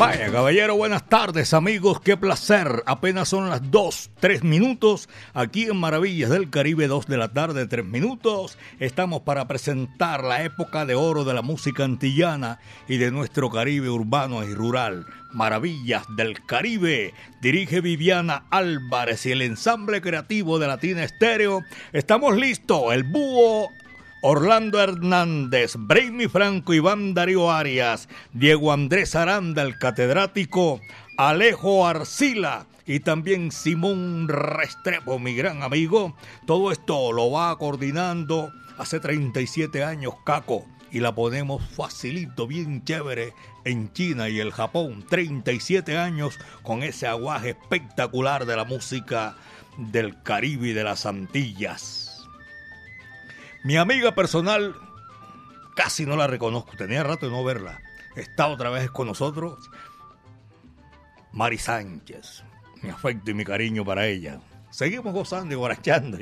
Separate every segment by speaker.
Speaker 1: Vaya, caballero, buenas tardes, amigos. Qué placer. Apenas son las 2, 3 minutos. Aquí en Maravillas del Caribe, 2 de la tarde, 3 minutos. Estamos para presentar la época de oro de la música antillana y de nuestro Caribe urbano y rural. Maravillas del Caribe. Dirige Viviana Álvarez y el ensamble creativo de Latina Estéreo. Estamos listos. El búho Orlando Hernández, Brainy Franco, Iván Darío Arias, Diego Andrés Aranda, el catedrático, Alejo Arcila y también Simón Restrepo, mi gran amigo. Todo esto lo va coordinando hace 37 años Caco y la ponemos facilito, bien chévere en China y el Japón. 37 años con ese aguaje espectacular de la música del Caribe y de las Antillas. Mi amiga personal, casi no la reconozco, tenía rato de no verla. Está otra vez con nosotros, Mari Sánchez. Mi afecto y mi cariño para ella. Seguimos gozando y borrachando.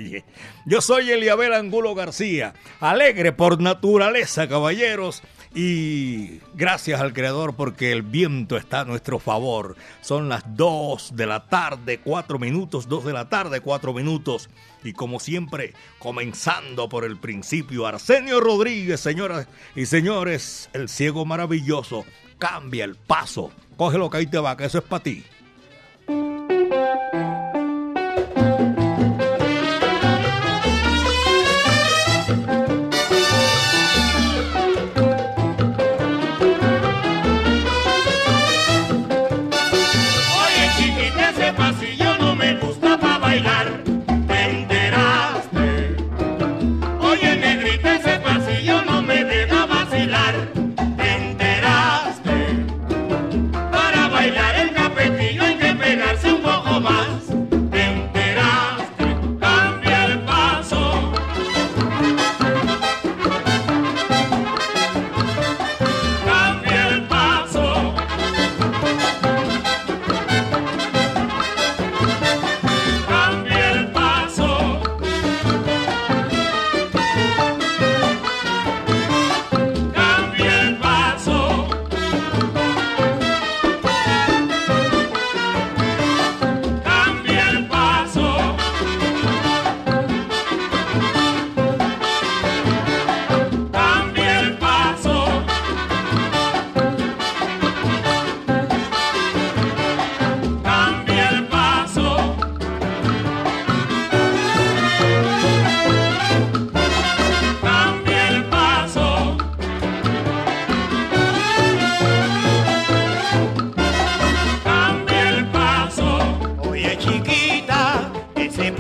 Speaker 1: Yo soy Eliabel Angulo García, alegre por naturaleza, caballeros. Y gracias al Creador porque el viento está a nuestro favor. Son las 2 de la tarde, 4 minutos, 2 de la tarde, 4 minutos. Y como siempre, comenzando por el principio, Arsenio Rodríguez, señoras y señores, el ciego maravilloso, cambia el paso. Cógelo que ahí te va, que eso es para ti.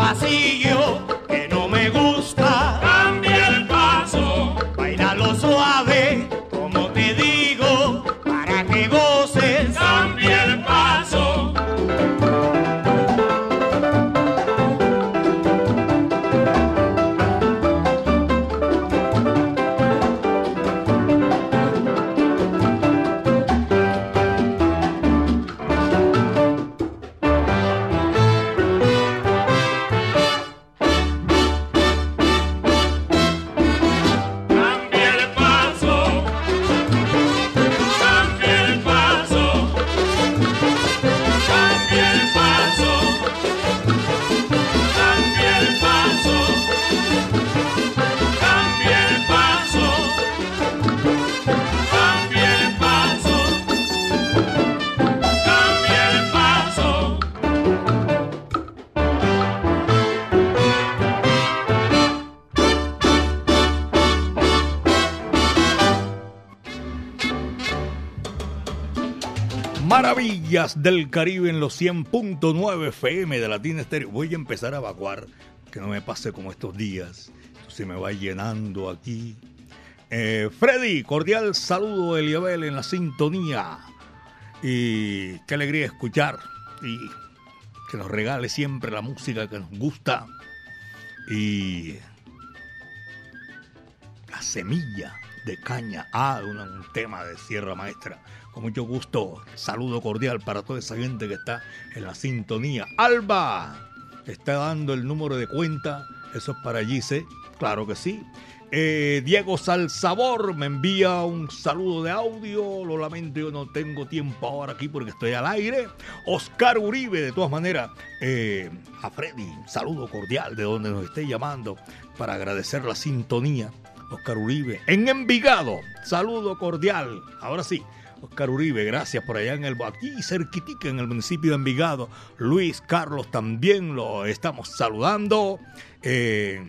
Speaker 1: pasillo del Caribe en los 100.9 FM de Latina Estéreo. Voy a empezar a evacuar, que no me pase como estos días. Se me va llenando aquí. Eh, Freddy, cordial saludo Eliabel en la sintonía. Y qué alegría escuchar y que nos regale siempre la música que nos gusta. Y la semilla de caña. Ah, un, un tema de Sierra Maestra. Con mucho gusto, saludo cordial para toda esa gente que está en la sintonía. Alba está dando el número de cuenta. Eso es para Gise, claro que sí. Eh, Diego Salsabor me envía un saludo de audio. Lo lamento, yo no tengo tiempo ahora aquí porque estoy al aire. Oscar Uribe, de todas maneras, eh, a Freddy, saludo cordial de donde nos esté llamando para agradecer la sintonía. Oscar Uribe, en Envigado, saludo cordial. Ahora sí, Oscar Uribe, gracias por allá en el aquí cerquitica en el municipio de Envigado. Luis Carlos también lo estamos saludando. Eh,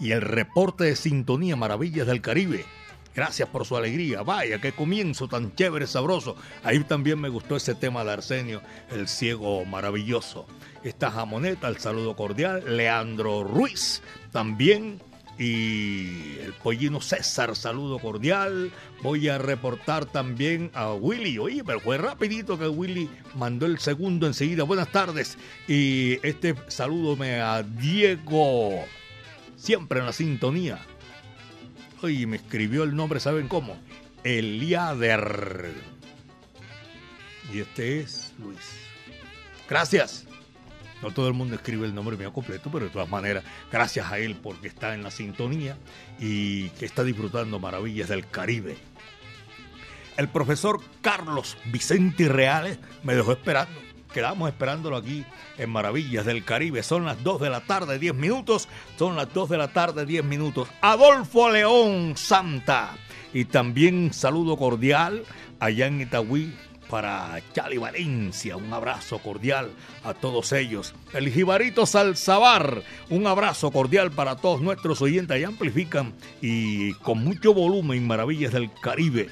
Speaker 1: y el reporte de sintonía Maravillas del Caribe. Gracias por su alegría. Vaya, qué comienzo tan chévere, sabroso. Ahí también me gustó ese tema de Arsenio, el ciego maravilloso. Esta jamoneta, el saludo cordial. Leandro Ruiz también. Y el pollino César, saludo cordial. Voy a reportar también a Willy. Oye, pero fue rapidito que Willy mandó el segundo enseguida. Buenas tardes. Y este saludo me a Diego siempre en la sintonía. Oye, me escribió el nombre, ¿saben cómo? Eliader. Y este es Luis. Gracias. No todo el mundo escribe el nombre mío completo, pero de todas maneras, gracias a él porque está en la sintonía y que está disfrutando maravillas del Caribe. El profesor Carlos Vicente Reales me dejó esperando quedamos esperándolo aquí en Maravillas del Caribe. Son las 2 de la tarde, 10 minutos. Son las 2 de la tarde, 10 minutos. Adolfo León Santa. Y también saludo cordial allá en Itagüí para Chali Valencia. Un abrazo cordial a todos ellos. El Jibarito Salzabar. Un abrazo cordial para todos nuestros oyentes. Allá amplifican y con mucho volumen Maravillas del Caribe.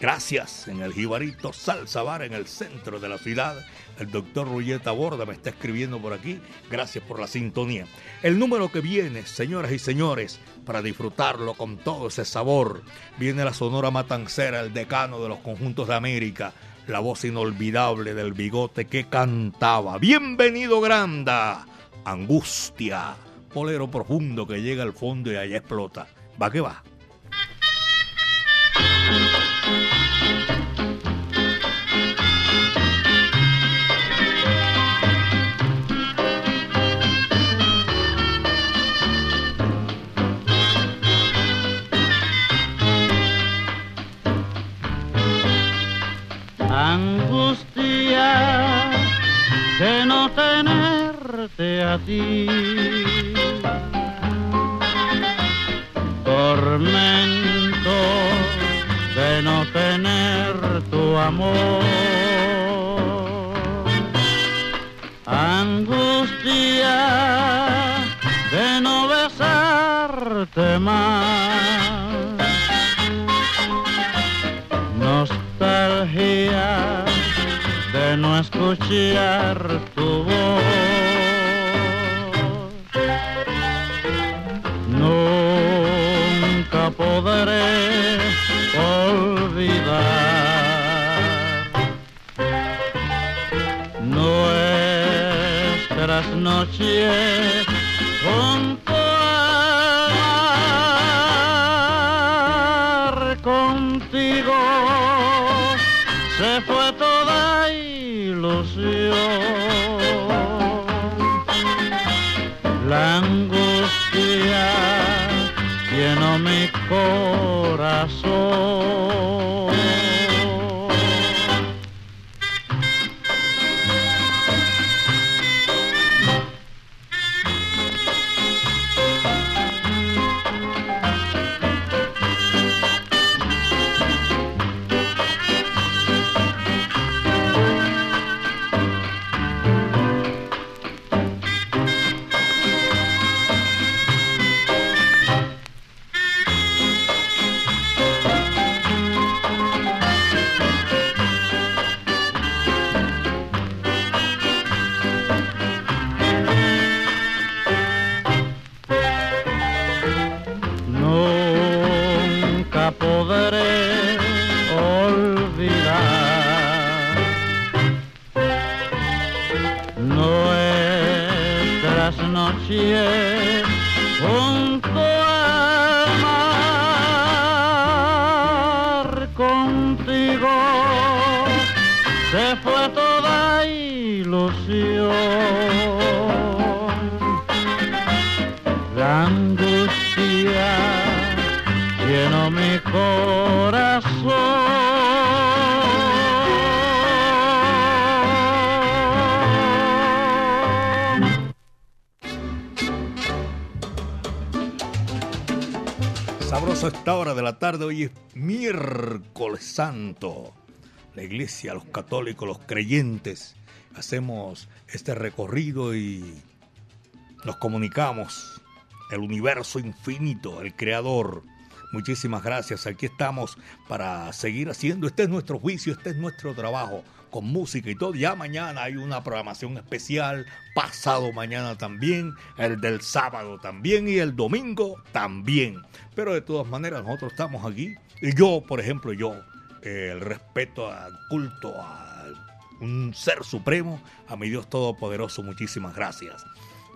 Speaker 1: Gracias en el Jibarito Salsabar en el centro de la ciudad. El doctor Rulleta Borda me está escribiendo por aquí. Gracias por la sintonía. El número que viene, señoras y señores, para disfrutarlo con todo ese sabor, viene la Sonora Matancera, el decano de los conjuntos de América, la voz inolvidable del bigote que cantaba. Bienvenido, Granda. Angustia. Polero profundo que llega al fondo y allá explota. Va que va.
Speaker 2: De no tenerte a ti. Tormento de no tener tu amor. Angustia de no besarte más. Nostalgia de no escuchar tu voz. Nunca podré olvidar nuestras noches junto
Speaker 1: Brazil. Santo. La iglesia, los católicos, los creyentes, hacemos este recorrido y nos comunicamos. El universo infinito, el creador. Muchísimas gracias. Aquí estamos para seguir haciendo. Este es nuestro juicio, este es nuestro trabajo con música y todo. Ya mañana hay una programación especial, pasado mañana también, el del sábado también y el domingo también. Pero de todas maneras nosotros estamos aquí. Y yo, por ejemplo, yo, el respeto al culto a un ser supremo, a mi Dios Todopoderoso, muchísimas gracias.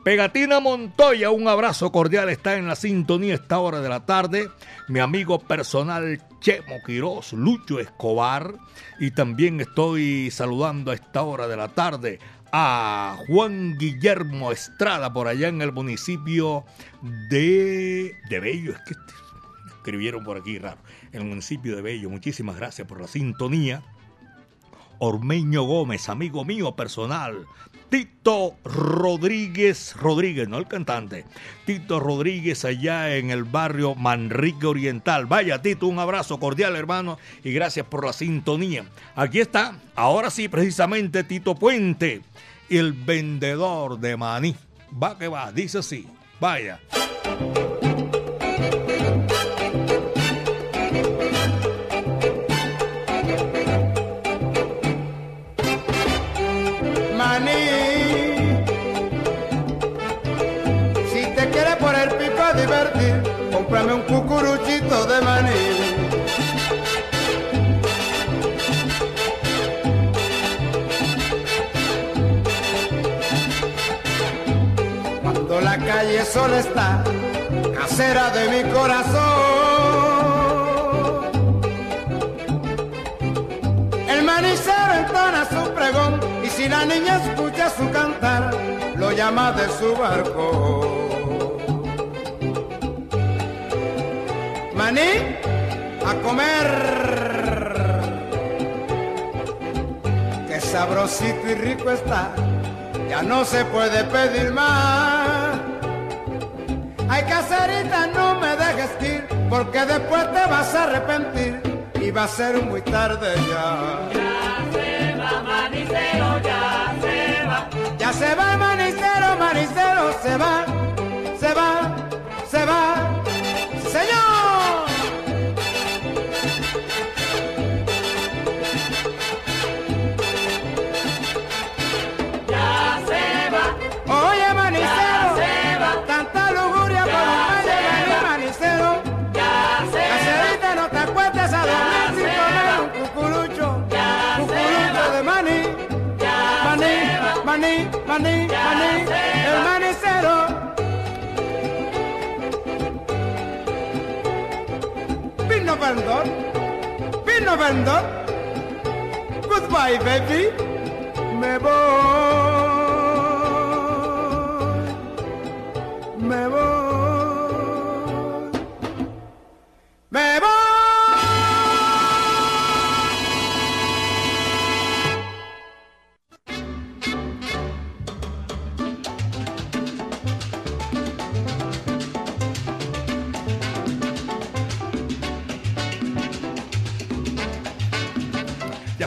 Speaker 1: Pegatina Montoya, un abrazo cordial, está en la sintonía esta hora de la tarde. Mi amigo personal Chemo Quirós, Lucho Escobar. Y también estoy saludando a esta hora de la tarde a Juan Guillermo Estrada por allá en el municipio de, de Bello. Es que escribieron por aquí raro. En el municipio de Bello. Muchísimas gracias por la sintonía. Ormeño Gómez, amigo mío personal. Tito Rodríguez, Rodríguez, no el cantante. Tito Rodríguez allá en el barrio Manrique Oriental. Vaya Tito, un abrazo cordial hermano y gracias por la sintonía. Aquí está, ahora sí, precisamente Tito Puente, el vendedor de maní. Va que va, dice así. Vaya.
Speaker 3: De maní. Cuando la calle sola está, casera de mi corazón. El manicero entona su pregón y si la niña escucha su cantar, lo llama de su barco. Maní, a comer. Qué sabrosito y rico está, ya no se puede pedir más. Ay, caserita, no me dejes ir, porque después te vas a arrepentir y va a ser muy tarde ya. Ya se va el manicero, manicero, se va, Vino vendor, vino vendor. Goodbye, baby. Me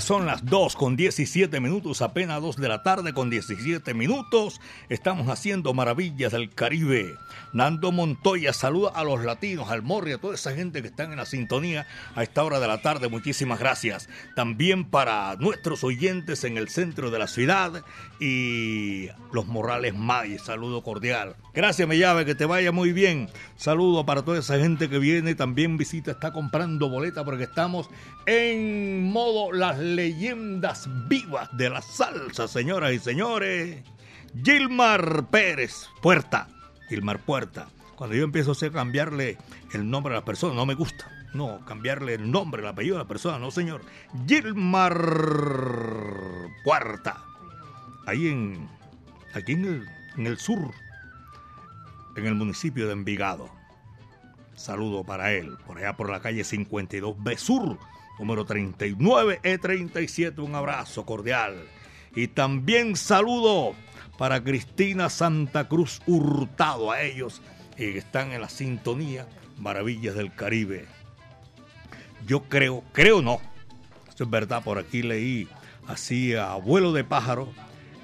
Speaker 1: Son las 2 con 17 minutos, apenas 2 de la tarde con 17 minutos. Estamos haciendo maravillas del Caribe. Nando Montoya saluda a los latinos, al Morri, a toda esa gente que están en la sintonía a esta hora de la tarde. Muchísimas gracias. También para nuestros oyentes en el centro de la ciudad y los Morales May. Saludo cordial. Gracias, me llave, que te vaya muy bien. Saludo para toda esa gente que viene. También visita, está comprando boleta porque estamos en modo las leyendas vivas de la salsa, señoras y señores. Gilmar Pérez Puerta. Gilmar Puerta. Cuando yo empiezo a cambiarle el nombre a la persona, no me gusta. No, cambiarle el nombre, el apellido a la persona, no, señor. Gilmar Puerta. Ahí en. Aquí en el, en el sur. En el municipio de Envigado. Saludo para él. Por allá por la calle 52B Sur número 39 E37. Un abrazo cordial. Y también saludo para Cristina Santa Cruz Hurtado, a ellos que están en la sintonía Maravillas del Caribe. Yo creo, creo no, esto es verdad, por aquí leí así a abuelo de pájaro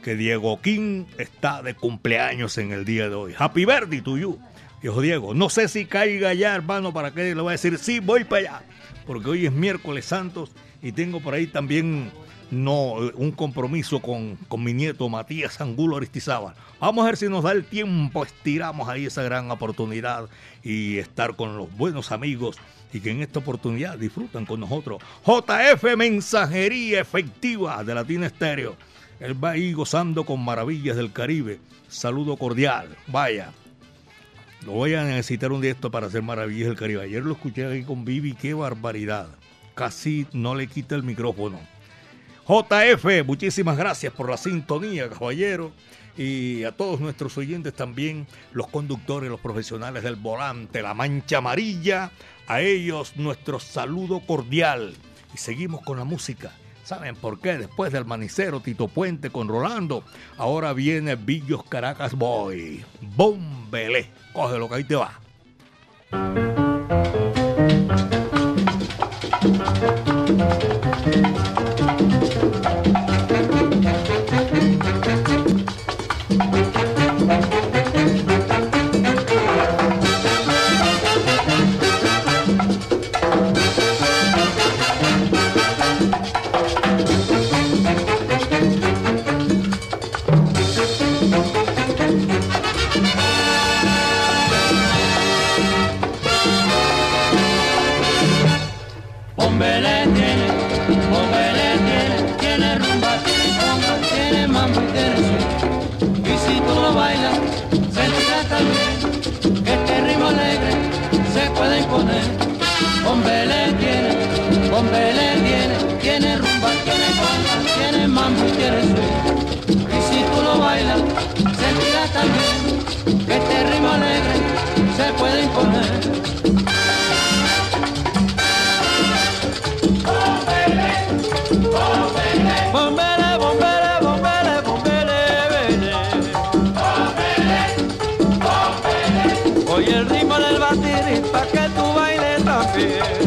Speaker 1: que Diego King está de cumpleaños en el día de hoy. Happy birthday to you. Dijo Diego, no sé si caiga ya, hermano, para que le voy a decir, sí, voy para allá porque hoy es miércoles santos y tengo por ahí también no, un compromiso con, con, mi nieto Matías Angulo Aristizábal. Vamos a ver si nos da el tiempo, estiramos ahí esa gran oportunidad y estar con los buenos amigos y que en esta oportunidad disfrutan con nosotros. JF Mensajería Efectiva de Latina Estéreo. Él va ahí gozando con maravillas del Caribe. Saludo cordial. Vaya, lo voy a necesitar un día esto para hacer maravillas del Caribe. Ayer lo escuché aquí con Vivi, qué barbaridad. Casi no le quita el micrófono. JF, muchísimas gracias por la sintonía, caballero. Y a todos nuestros oyentes también, los conductores, los profesionales del volante, la mancha amarilla, a ellos nuestro saludo cordial. Y seguimos con la música. ¿Saben por qué? Después del manicero Tito Puente con Rolando, ahora viene Villos Caracas Boy. Bombele lo que ahí te va. Oye el ritmo del batir pa' que tú bailes también.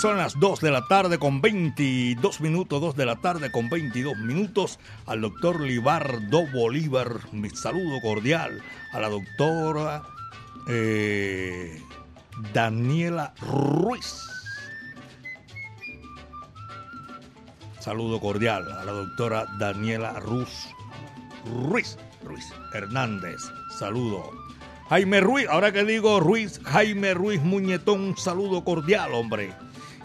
Speaker 1: Son las 2 de la tarde con 22 minutos, 2 de la tarde con 22 minutos. Al doctor Libardo Bolívar, mi saludo cordial. A la doctora eh, Daniela Ruiz. Saludo cordial a la doctora Daniela Ruiz. Ruiz, Ruiz Hernández. Saludo. Jaime Ruiz, ahora que digo Ruiz, Jaime Ruiz Muñetón, saludo cordial, hombre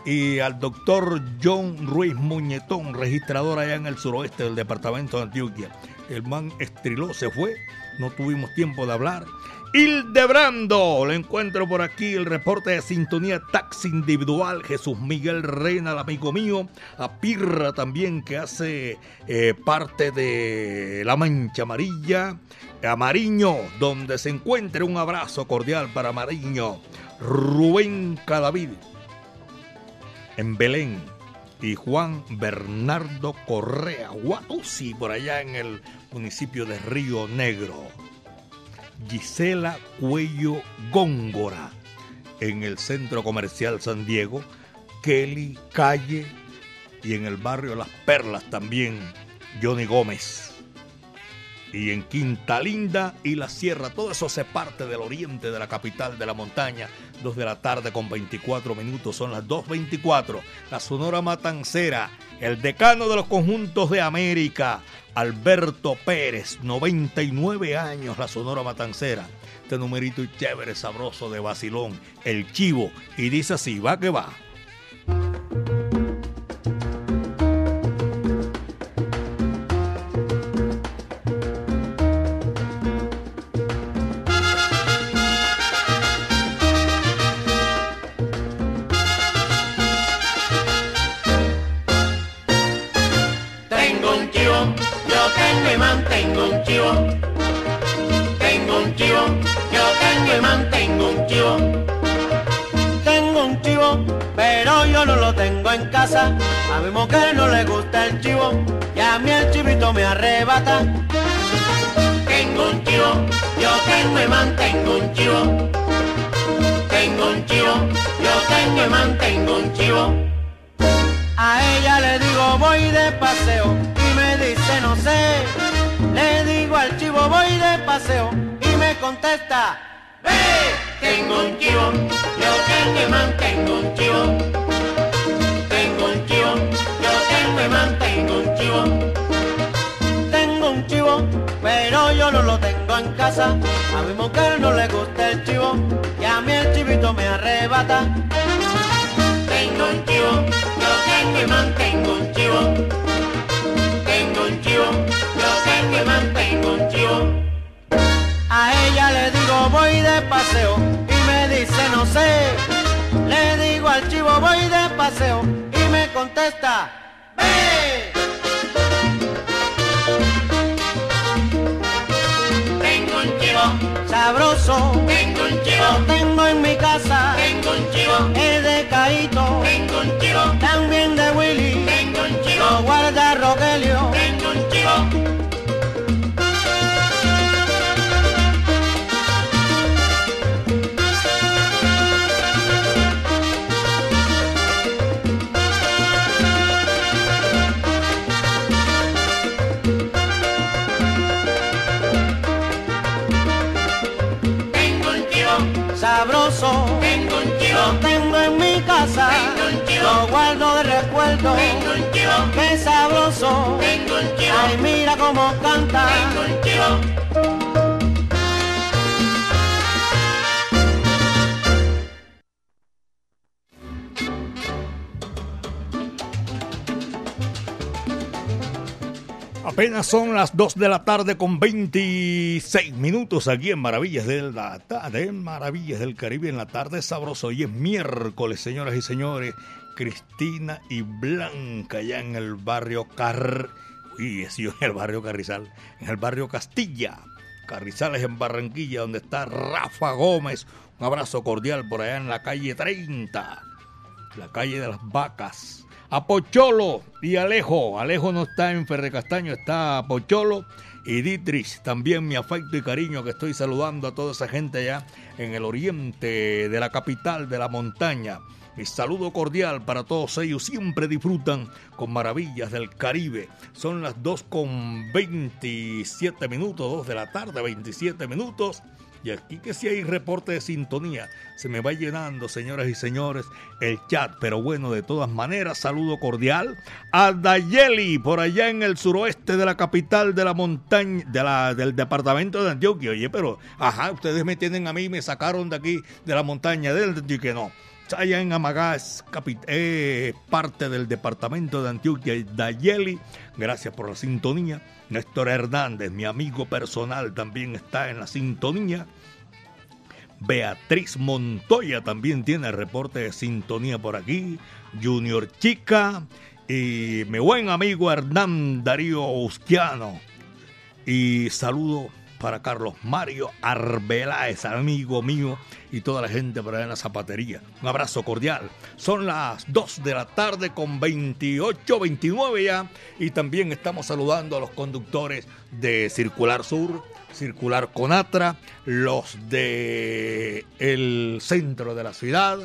Speaker 1: y al doctor John Ruiz Muñetón, registrador allá en el suroeste del departamento de Antioquia. El man estriló, se fue, no tuvimos tiempo de hablar. Hildebrando, lo encuentro por aquí, el reporte de sintonía taxi individual, Jesús Miguel Reina, el amigo mío, a Pirra también que hace eh, parte de La Mancha Amarilla, a Mariño, donde se encuentra un abrazo cordial para Mariño, Rubén Cadavid, en Belén y Juan Bernardo Correa, Guatusi, por allá en el municipio de Río Negro. Gisela Cuello Góngora, en el Centro Comercial San Diego, Kelly Calle y en el barrio Las Perlas también, Johnny Gómez. Y en Quinta Linda y la Sierra, todo eso se parte del oriente de la capital de la montaña, 2 de la tarde con 24 minutos, son las 2.24. La Sonora Matancera, el decano de los conjuntos de América, Alberto Pérez, 99 años, la Sonora Matancera. Este numerito chévere, sabroso de Basilón, el chivo, y dice así, va que va.
Speaker 4: Sabroso, tengo un chivo, tengo en mi casa, tengo un chivo, Sabroso. Ay, mira cómo canta.
Speaker 1: Apenas son las 2 de la tarde con 26 minutos aquí en Maravillas del, de Maravillas del Caribe en la tarde sabroso. Hoy es miércoles, señoras y señores. Cristina y Blanca allá en el barrio Car... Uy, yo en el barrio Carrizal. En el barrio Castilla. Carrizales en Barranquilla, donde está Rafa Gómez. Un abrazo cordial por allá en la calle 30. La calle de las vacas a Pocholo y Alejo. Alejo no está en Ferre Castaño, está a Pocholo y Dietrich. También mi afecto y cariño que estoy saludando a toda esa gente allá en el oriente de la capital de la montaña. Mi saludo cordial para todos ellos. Siempre disfrutan con maravillas del Caribe. Son las 2 con 27 minutos, 2 de la tarde, 27 minutos. Y aquí que si hay reporte de sintonía, se me va llenando, señoras y señores, el chat. Pero bueno, de todas maneras, saludo cordial a Dayeli, por allá en el suroeste de la capital de la montaña, de la, del departamento de Antioquia. Oye, pero, ajá, ustedes me tienen a mí, me sacaron de aquí, de la montaña del Antioquia. No, allá en Amagás, eh, parte del departamento de Antioquia, Dayeli. Gracias por la sintonía. Néstor Hernández, mi amigo personal, también está en la sintonía. Beatriz Montoya también tiene reporte de sintonía por aquí. Junior Chica y mi buen amigo Hernán Darío Ustiano. Y saludo para Carlos Mario Arbeláez, amigo mío, y toda la gente por allá en la zapatería. Un abrazo cordial. Son las 2 de la tarde con 28, 29 ya. Y también estamos saludando a los conductores de Circular Sur, Circular Conatra, los de el centro de la ciudad.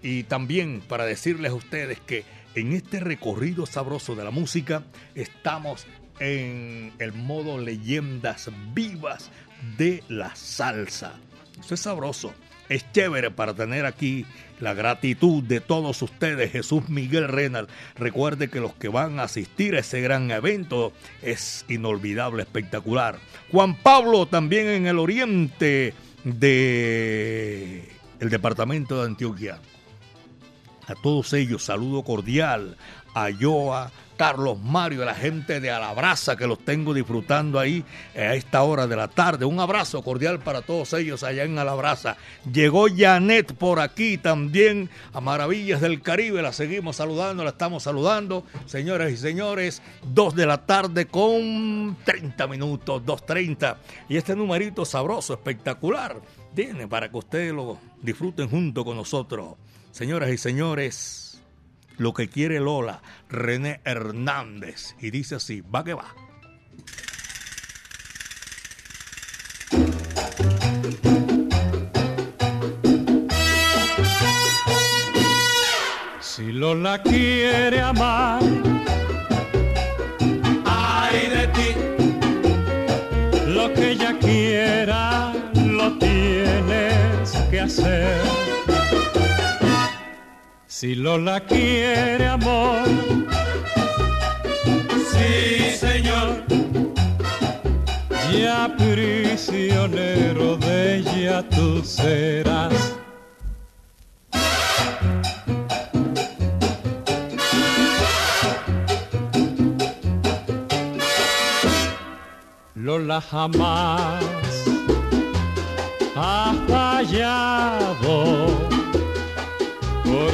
Speaker 1: Y también para decirles a ustedes que en este recorrido sabroso de la música estamos en el modo leyendas vivas de la salsa. Eso es sabroso. Es chévere para tener aquí la gratitud de todos ustedes. Jesús Miguel Renal. Recuerde que los que van a asistir a ese gran evento es inolvidable, espectacular. Juan Pablo también en el oriente de el departamento de Antioquia. A todos ellos saludo cordial. A Joa, Carlos Mario, la gente de Alabraza que los tengo disfrutando ahí a esta hora de la tarde. Un abrazo cordial para todos ellos allá en Alabraza. Llegó Janet por aquí también a Maravillas del Caribe. La seguimos saludando, la estamos saludando. Señoras y señores, 2 de la tarde con 30 minutos, 2.30. Y este numerito sabroso, espectacular, tiene para que ustedes lo disfruten junto con nosotros. Señoras y señores, lo que quiere Lola, René Hernández. Y dice así, va que va.
Speaker 5: Si Lola quiere amar, ay de ti, lo que ella quiera lo tienes que hacer si Lola quiere amor, sí señor, ya prisionero de ella tú serás. Lola jamás ha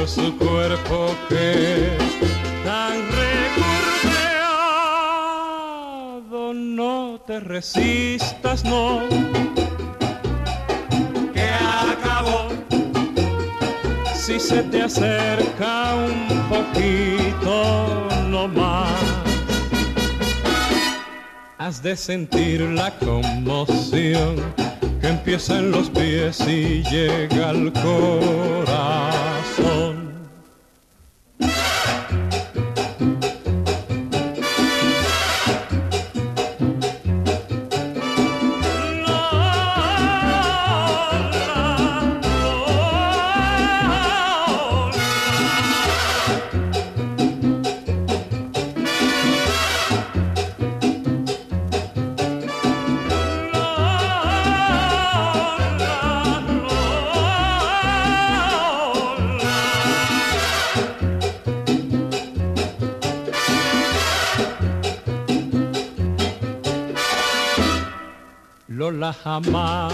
Speaker 5: por su cuerpo que tan recurveado no te resistas no. Que acabó. Si se te acerca un poquito no más. Has de sentir la conmoción que empieza en los pies y llega al corazón. Jamás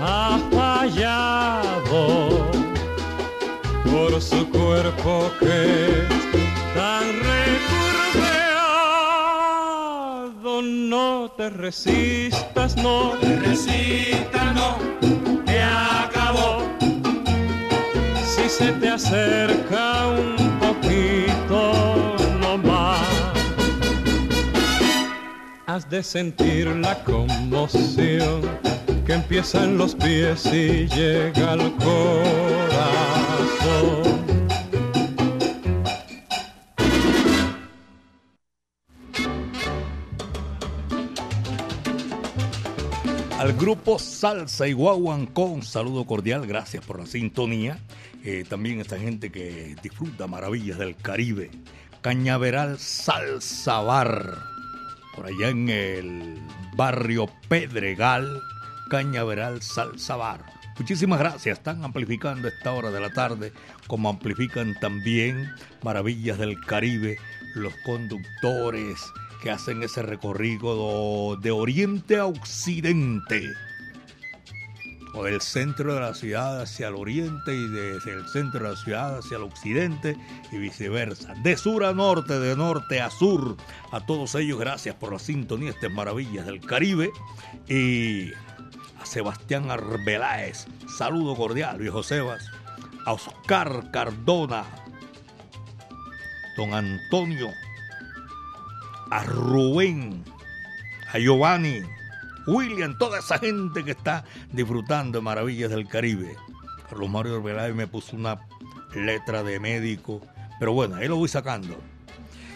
Speaker 5: ha fallado por su cuerpo que tan recurveado. No te resistas, no
Speaker 1: te resistas, no,
Speaker 5: que acabó. Si se te acerca un has de sentir la conmoción que empieza en los pies y llega al corazón.
Speaker 1: Al grupo Salsa y Guaguancó, un saludo cordial, gracias por la sintonía. Eh, también esta gente que disfruta maravillas del Caribe. Cañaveral Salsa Bar, por allá en el barrio Pedregal, Cañaveral Salsa Bar. Muchísimas gracias, están amplificando esta hora de la tarde, como amplifican también Maravillas del Caribe, los conductores, que hacen ese recorrido de oriente a occidente, o del centro de la ciudad hacia el oriente y desde el centro de la ciudad hacia el occidente y viceversa, de sur a norte, de norte a sur. A todos ellos, gracias por la sintonía, estas maravillas del Caribe. Y a Sebastián Arbeláez, saludo cordial, viejo Sebas. A Oscar Cardona, don Antonio. A Rubén, a Giovanni, William, toda esa gente que está disfrutando de maravillas del Caribe. Carlos Mario Arbeláez me puso una letra de médico, pero bueno, ahí lo voy sacando.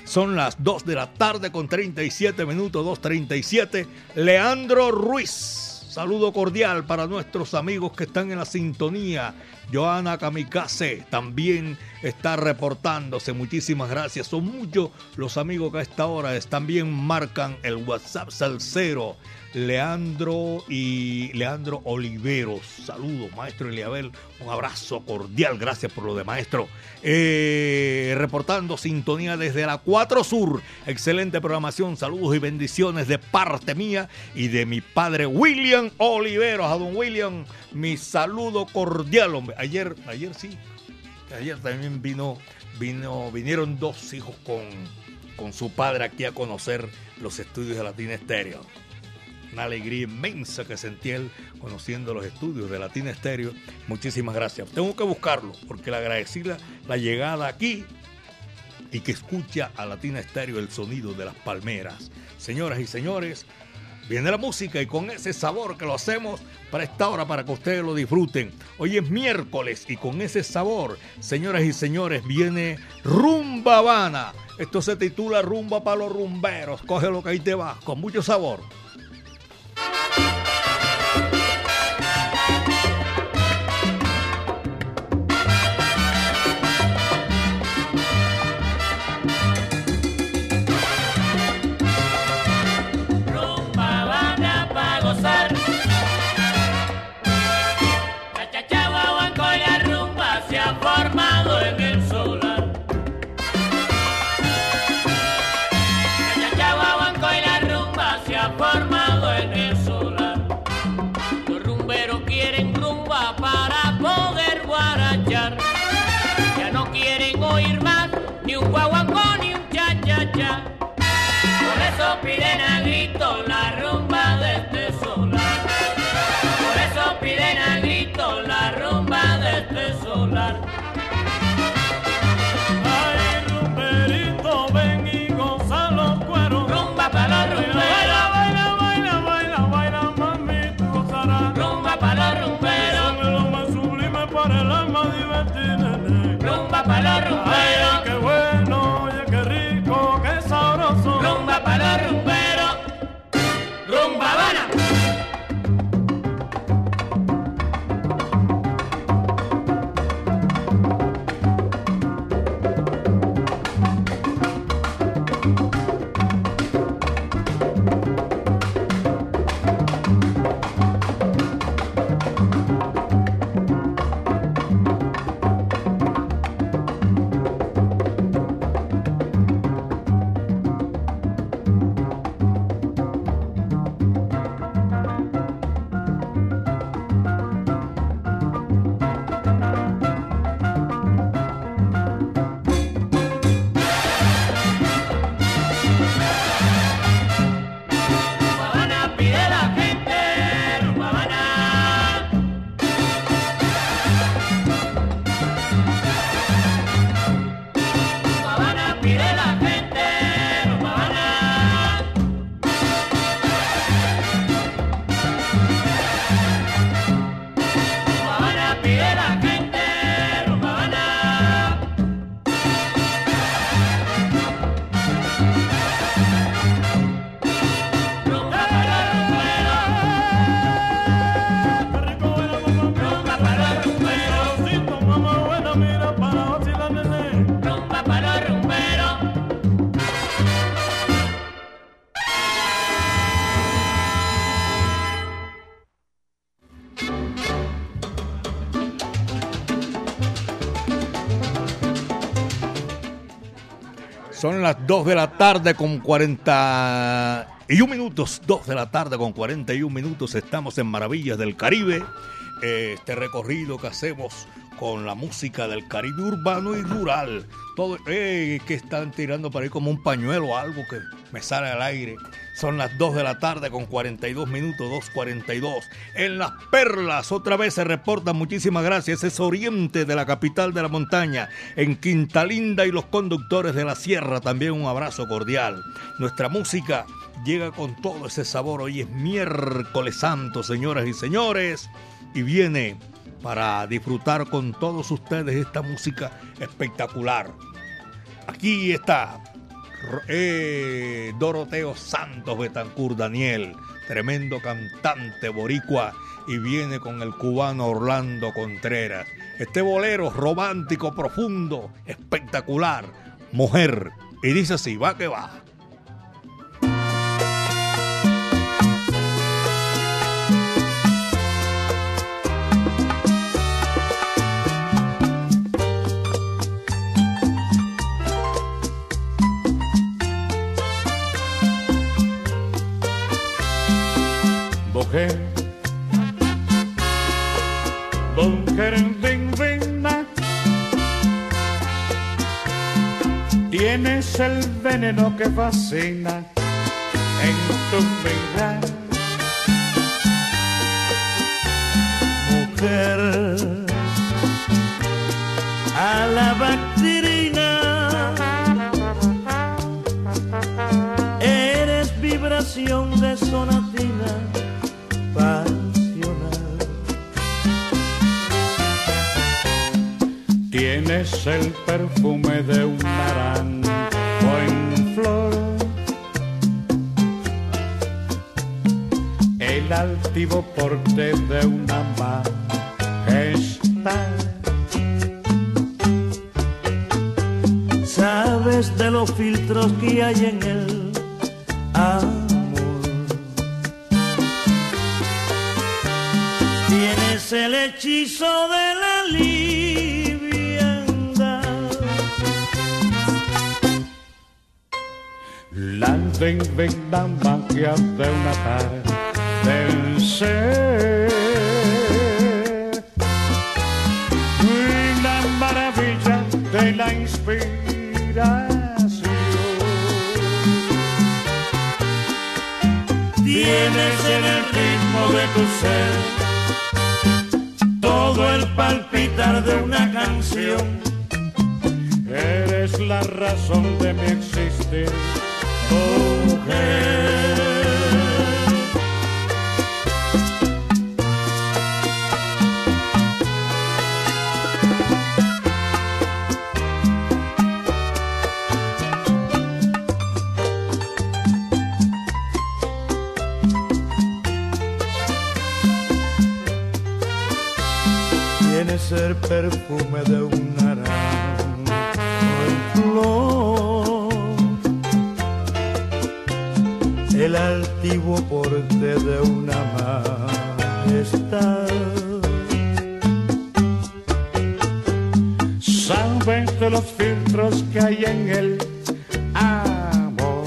Speaker 1: Son las 2 de la tarde con 37 minutos, 2.37. Leandro Ruiz. Saludo cordial para nuestros amigos que están en la sintonía Joana Kamikaze también está reportándose. Muchísimas gracias. Son muchos los amigos que a esta hora también marcan el WhatsApp Salcero. Leandro y Leandro Oliveros. Saludos, maestro Eliabel. Un abrazo cordial. Gracias por lo de maestro. Eh, reportando sintonía desde la 4 Sur. Excelente programación. Saludos y bendiciones de parte mía y de mi padre William Oliveros. A don William, mi saludo cordial, hombre. Ayer, ayer sí. Ayer también vino, vino, vinieron dos hijos con, con su padre aquí a conocer los estudios de Latina Estéreo una alegría inmensa que sentí él conociendo los estudios de Latina Estéreo. Muchísimas gracias. Tengo que buscarlo porque le agradecí la, la llegada aquí y que escucha a Latina Estéreo el sonido de las palmeras. Señoras y señores, viene la música y con ese sabor que lo hacemos para esta hora, para que ustedes lo disfruten. Hoy es miércoles y con ese sabor, señoras y señores, viene Rumba Habana. Esto se titula Rumba para los rumberos. Coge lo que ahí te va, con mucho sabor. Son las 2 de la tarde con 41 minutos. 2 de la tarde con 41 minutos. Estamos en Maravillas del Caribe. Este recorrido que hacemos con la música del Caribe urbano y rural. Todo, eh, que están tirando por ahí como un pañuelo o algo que me sale al aire. Son las 2 de la tarde con 42 minutos, 2.42. En Las Perlas, otra vez se reporta, muchísimas gracias, es oriente de la capital de la montaña. En Quinta Linda y los conductores de la sierra, también un abrazo cordial. Nuestra música llega con todo ese sabor. Hoy es miércoles santo, señoras y señores, y viene para disfrutar con todos ustedes esta música espectacular. Aquí está eh, Doroteo Santos Betancur Daniel, tremendo cantante boricua, y viene con el cubano Orlando Contreras. Este bolero romántico, profundo, espectacular, mujer. Y dice así, va que va.
Speaker 6: Mujer, mujer divina, tienes el veneno que fascina en tu mirar.
Speaker 4: Mujer, a la bacterina, eres vibración de sonatina
Speaker 6: Tienes el perfume de un naranjo en flor, el altivo porte de una majestad.
Speaker 4: Sabes de los filtros que hay en el amor. Tienes el hechizo de la
Speaker 6: ven, ven la magia de una tarde ser. La maravilla de la inspiración.
Speaker 4: Tienes en el ritmo de tu ser todo el palpitar de una canción.
Speaker 6: Eres la razón de mi existir
Speaker 4: perfume de un altivo porte de una majestad.
Speaker 6: Sabes de los filtros que hay en el amor.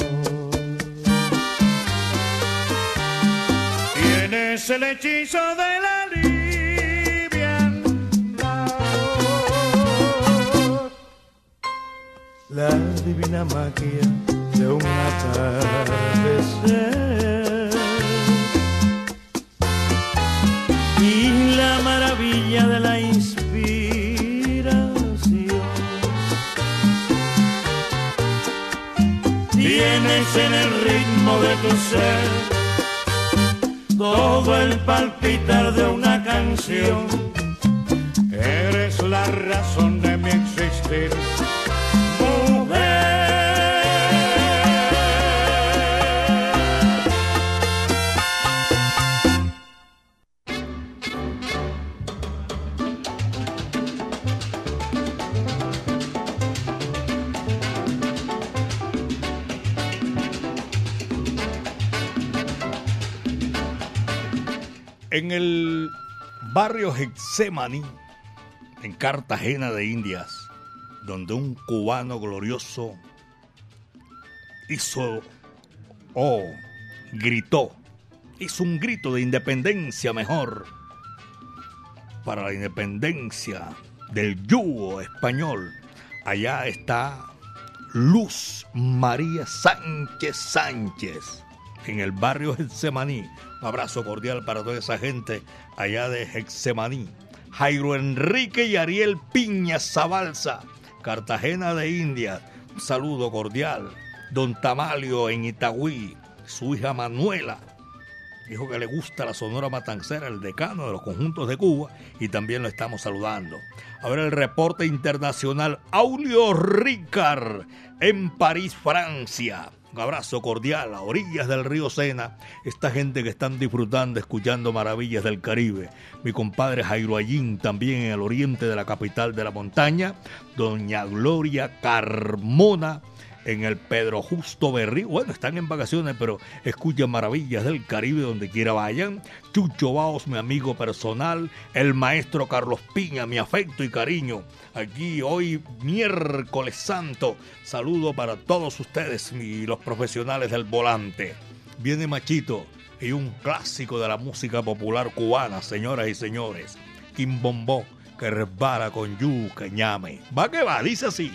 Speaker 6: Tienes el hechizo de la liviandad.
Speaker 4: La divina magia En el ritmo de tu ser todo el palpitar de una canción.
Speaker 6: Eres la razón de mi existir
Speaker 1: En el barrio Hexemani, en Cartagena de Indias, donde un cubano glorioso hizo, oh, gritó, hizo un grito de independencia mejor para la independencia del yugo español. Allá está Luz María Sánchez Sánchez en el barrio Getsemaní. Un abrazo cordial para toda esa gente allá de Getsemaní. Jairo Enrique y Ariel Piña Zabalza, Cartagena de India. Un saludo cordial. Don Tamalio en Itagüí, su hija Manuela. Dijo que le gusta la Sonora Matancera, el decano de los conjuntos de Cuba, y también lo estamos saludando. A ver el reporte internacional. Aulio Ricard en París, Francia. Un abrazo cordial a orillas del río Sena. Esta gente que están disfrutando, escuchando maravillas del Caribe. Mi compadre Jairo Allín, también en el oriente de la capital de la montaña. Doña Gloria Carmona en el Pedro Justo Berrí. Bueno, están en vacaciones, pero escuchan maravillas del Caribe donde quiera vayan. Chucho Baos, mi amigo personal. El maestro Carlos Piña, mi afecto y cariño. Aquí hoy, miércoles santo. Saludo para todos ustedes y los profesionales del volante. Viene Machito y un clásico de la música popular cubana, señoras y señores. Quimbombó, que resbala con yuca ñame. Va que va, dice así.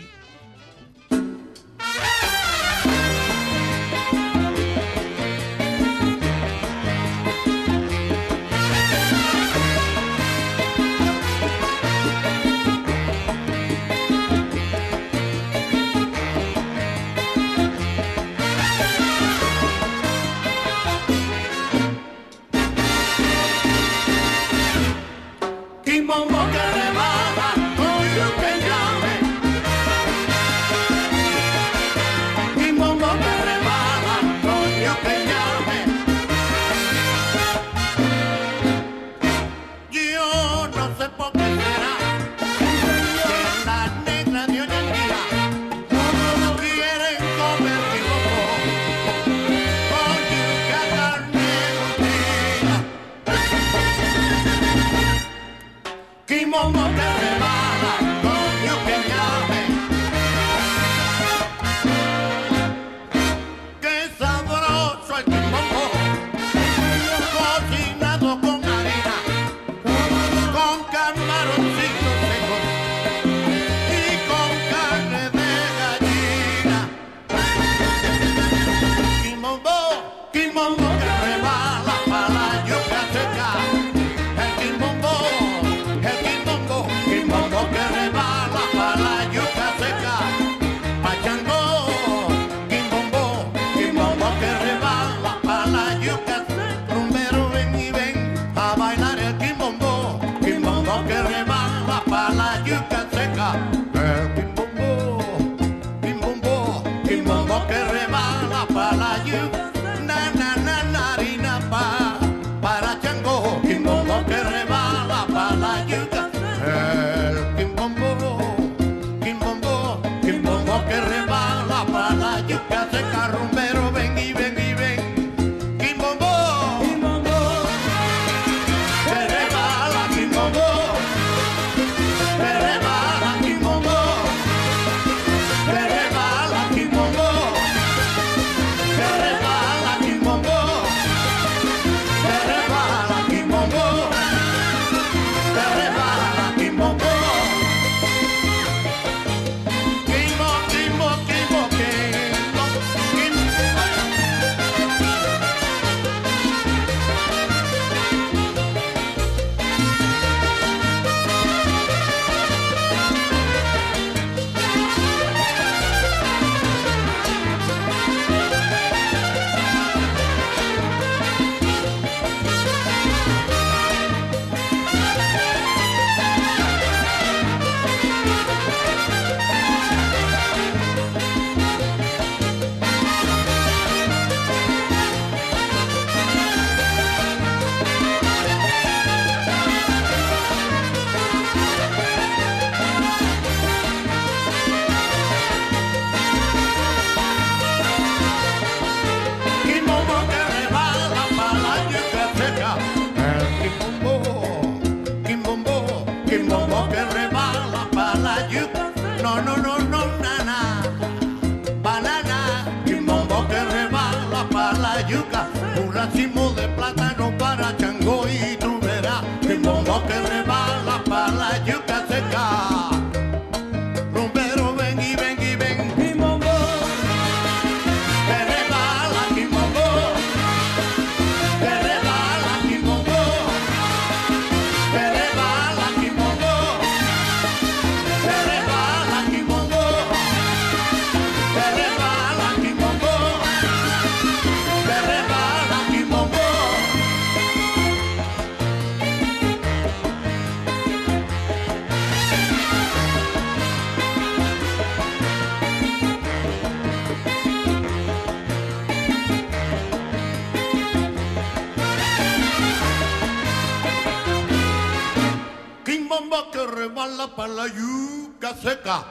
Speaker 7: Para la yuca seca.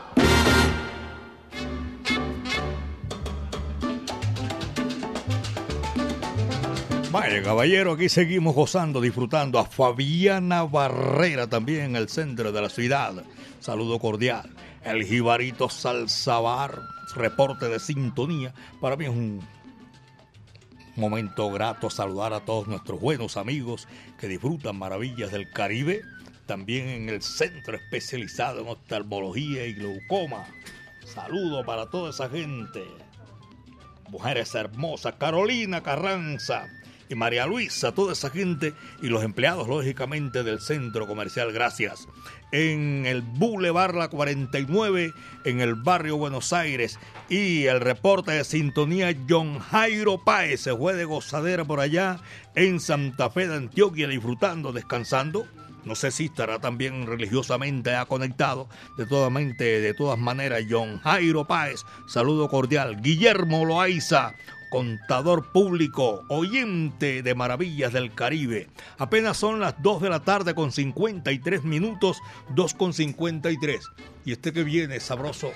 Speaker 1: Vaya caballero, aquí seguimos gozando, disfrutando a Fabiana Barrera también en el centro de la ciudad. Saludo cordial. El Jibarito Salsabar, reporte de sintonía. Para mí es un momento grato saludar a todos nuestros buenos amigos que disfrutan maravillas del Caribe. También en el centro especializado en oftalmología y glaucoma. Saludo para toda esa gente. Mujeres hermosas, Carolina Carranza y María Luisa, toda esa gente y los empleados, lógicamente, del centro comercial. Gracias. En el Boulevard La 49, en el barrio Buenos Aires. Y el reporte de sintonía John Jairo Páez se fue de gozadera por allá en Santa Fe de Antioquia, disfrutando, descansando. No sé si estará también religiosamente conectado. De todas, de todas maneras, John Jairo Páez, saludo cordial. Guillermo Loaiza, contador público, oyente de Maravillas del Caribe. Apenas son las 2 de la tarde con 53 minutos, 2 con 53. Y este que viene, sabroso,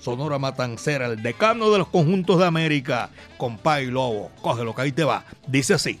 Speaker 1: Sonora Matancera, el decano de los conjuntos de América, compay Lobo. Cógelo que ahí te va. Dice así.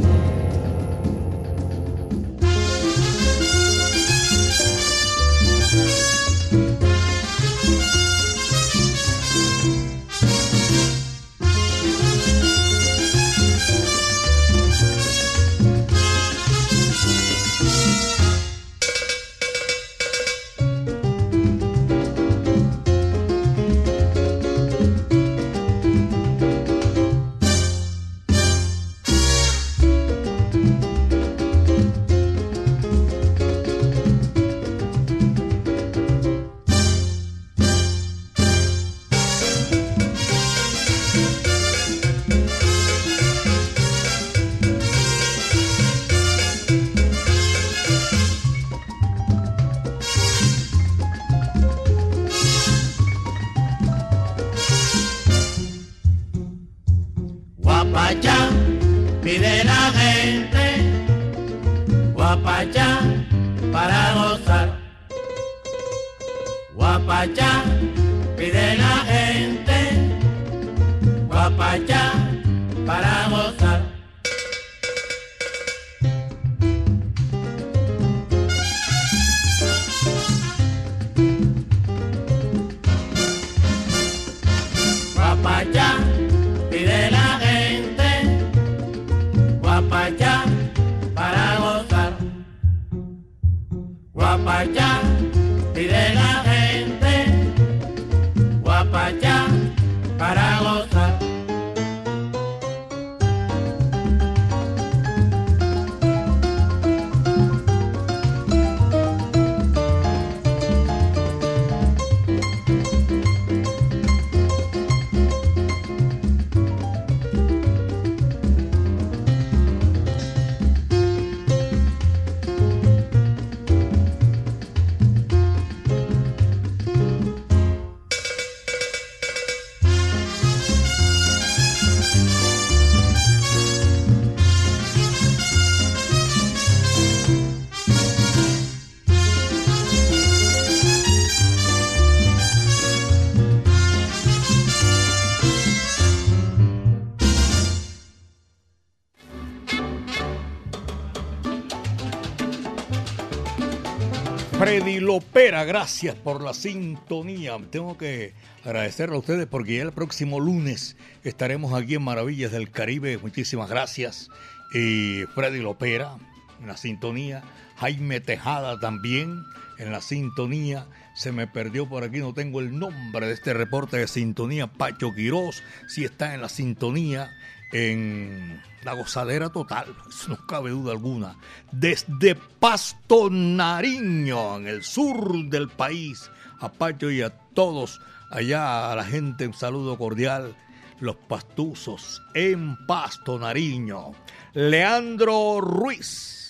Speaker 1: Freddy Lopera, gracias por la sintonía. Tengo que agradecerle a ustedes porque ya el próximo lunes estaremos aquí en Maravillas del Caribe. Muchísimas gracias. Y Freddy Lopera en la sintonía. Jaime Tejada también en la sintonía. Se me perdió por aquí, no tengo el nombre de este reporte de sintonía. Pacho Quirós, si está en la sintonía en la gozadera total, no cabe duda alguna. Desde Pasto Nariño, en el sur del país, a Pacho y a todos allá, a la gente, un saludo cordial. Los pastuzos en Pasto Nariño. Leandro Ruiz,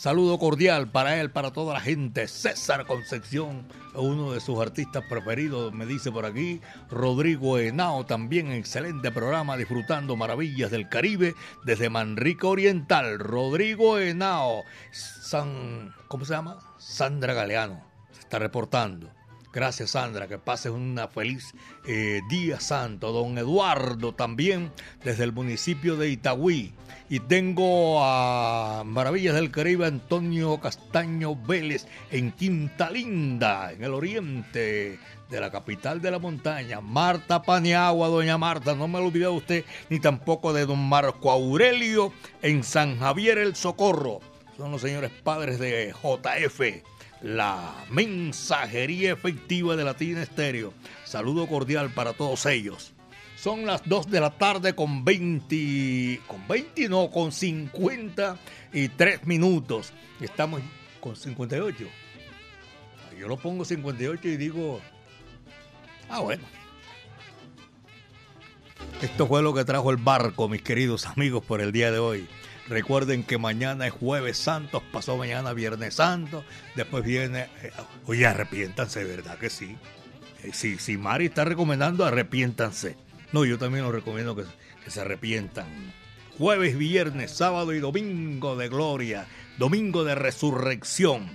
Speaker 1: Saludo cordial para él, para toda la gente. César Concepción, uno de sus artistas preferidos, me dice por aquí. Rodrigo Henao, también excelente programa, disfrutando maravillas del Caribe desde Manrique Oriental. Rodrigo Henao, San, ¿cómo se llama? Sandra Galeano, se está reportando. Gracias Sandra, que pases una feliz eh, día santo. Don Eduardo también desde el municipio de Itagüí. Y tengo a Maravillas del Caribe Antonio Castaño Vélez en Quinta Linda, en el oriente de la capital de la montaña. Marta Paniagua, doña Marta, no me lo olvide usted, ni tampoco de don Marco Aurelio en San Javier el Socorro. Son los señores padres de JF la mensajería efectiva de Latina Estéreo. Saludo cordial para todos ellos. Son las 2 de la tarde con 20, con 20 no, con 53 minutos. Estamos con 58. Yo lo pongo 58 y digo, ah bueno. Esto fue lo que trajo el barco, mis queridos amigos, por el día de hoy. Recuerden que mañana es jueves santo, pasó mañana viernes santo, después viene... Eh, oye, arrepiéntanse, ¿verdad que sí? Eh, si, si Mari está recomendando, arrepiéntanse. No, yo también lo recomiendo que, que se arrepientan. Jueves, viernes, sábado y domingo de gloria, domingo de resurrección.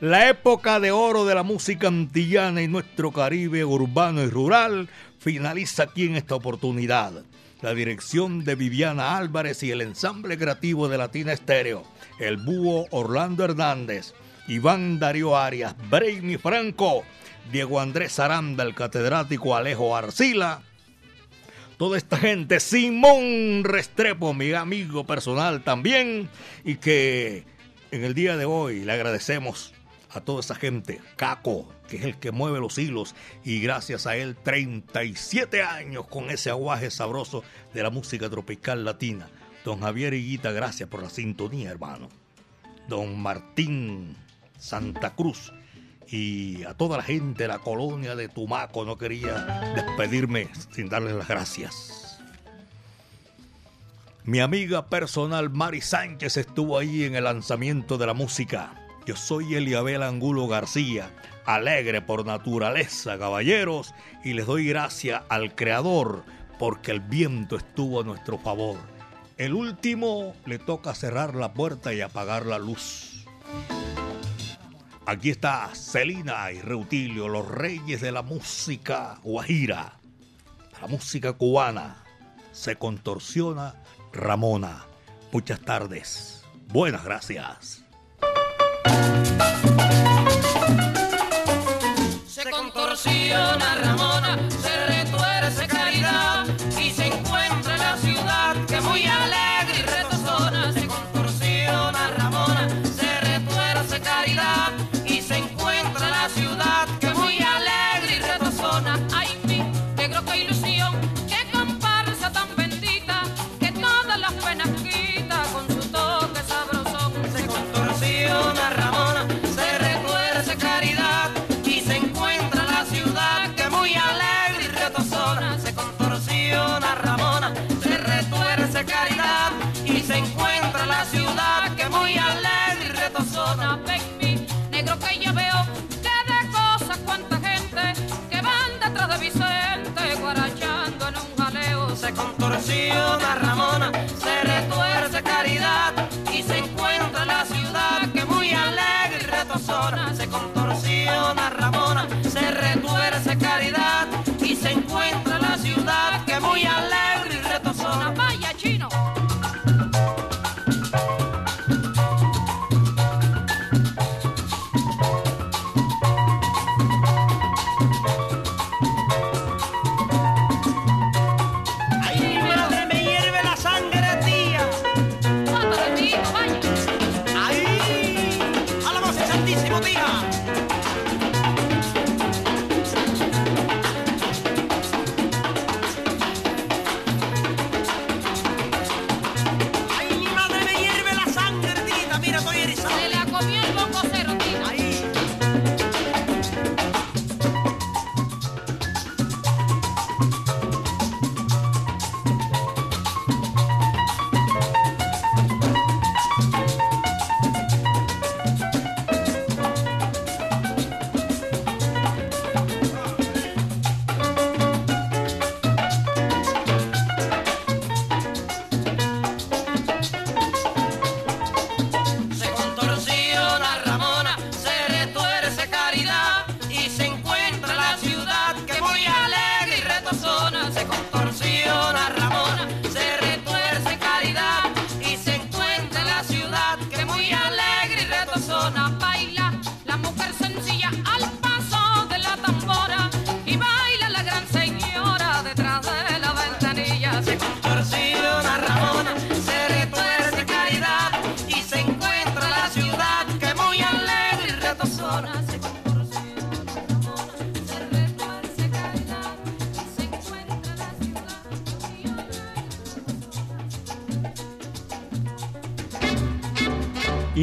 Speaker 1: La época de oro de la música antillana y nuestro Caribe urbano y rural finaliza aquí en esta oportunidad la dirección de Viviana Álvarez y el ensamble creativo de Latina Estéreo, el búho Orlando Hernández, Iván Darío Arias, Brainy Franco, Diego Andrés Aranda, el catedrático Alejo Arcila, toda esta gente, Simón Restrepo, mi amigo personal también, y que en el día de hoy le agradecemos a toda esa gente, Caco, que es el que mueve los hilos, y gracias a él 37 años con ese aguaje sabroso de la música tropical latina. Don Javier Higuita, gracias por la sintonía, hermano. Don Martín Santa Cruz y a toda la gente de la colonia de Tumaco, no quería despedirme sin darles las gracias. Mi amiga personal Mari Sánchez estuvo ahí en el lanzamiento de la música. Yo soy Eliabel Angulo García, alegre por naturaleza, caballeros, y les doy gracias al Creador porque el viento estuvo a nuestro favor. El último le toca cerrar la puerta y apagar la luz. Aquí está Celina y Reutilio, los reyes de la música guajira, la música cubana. Se contorsiona Ramona. Muchas tardes. Buenas gracias.
Speaker 8: Se contorsiona Ramona,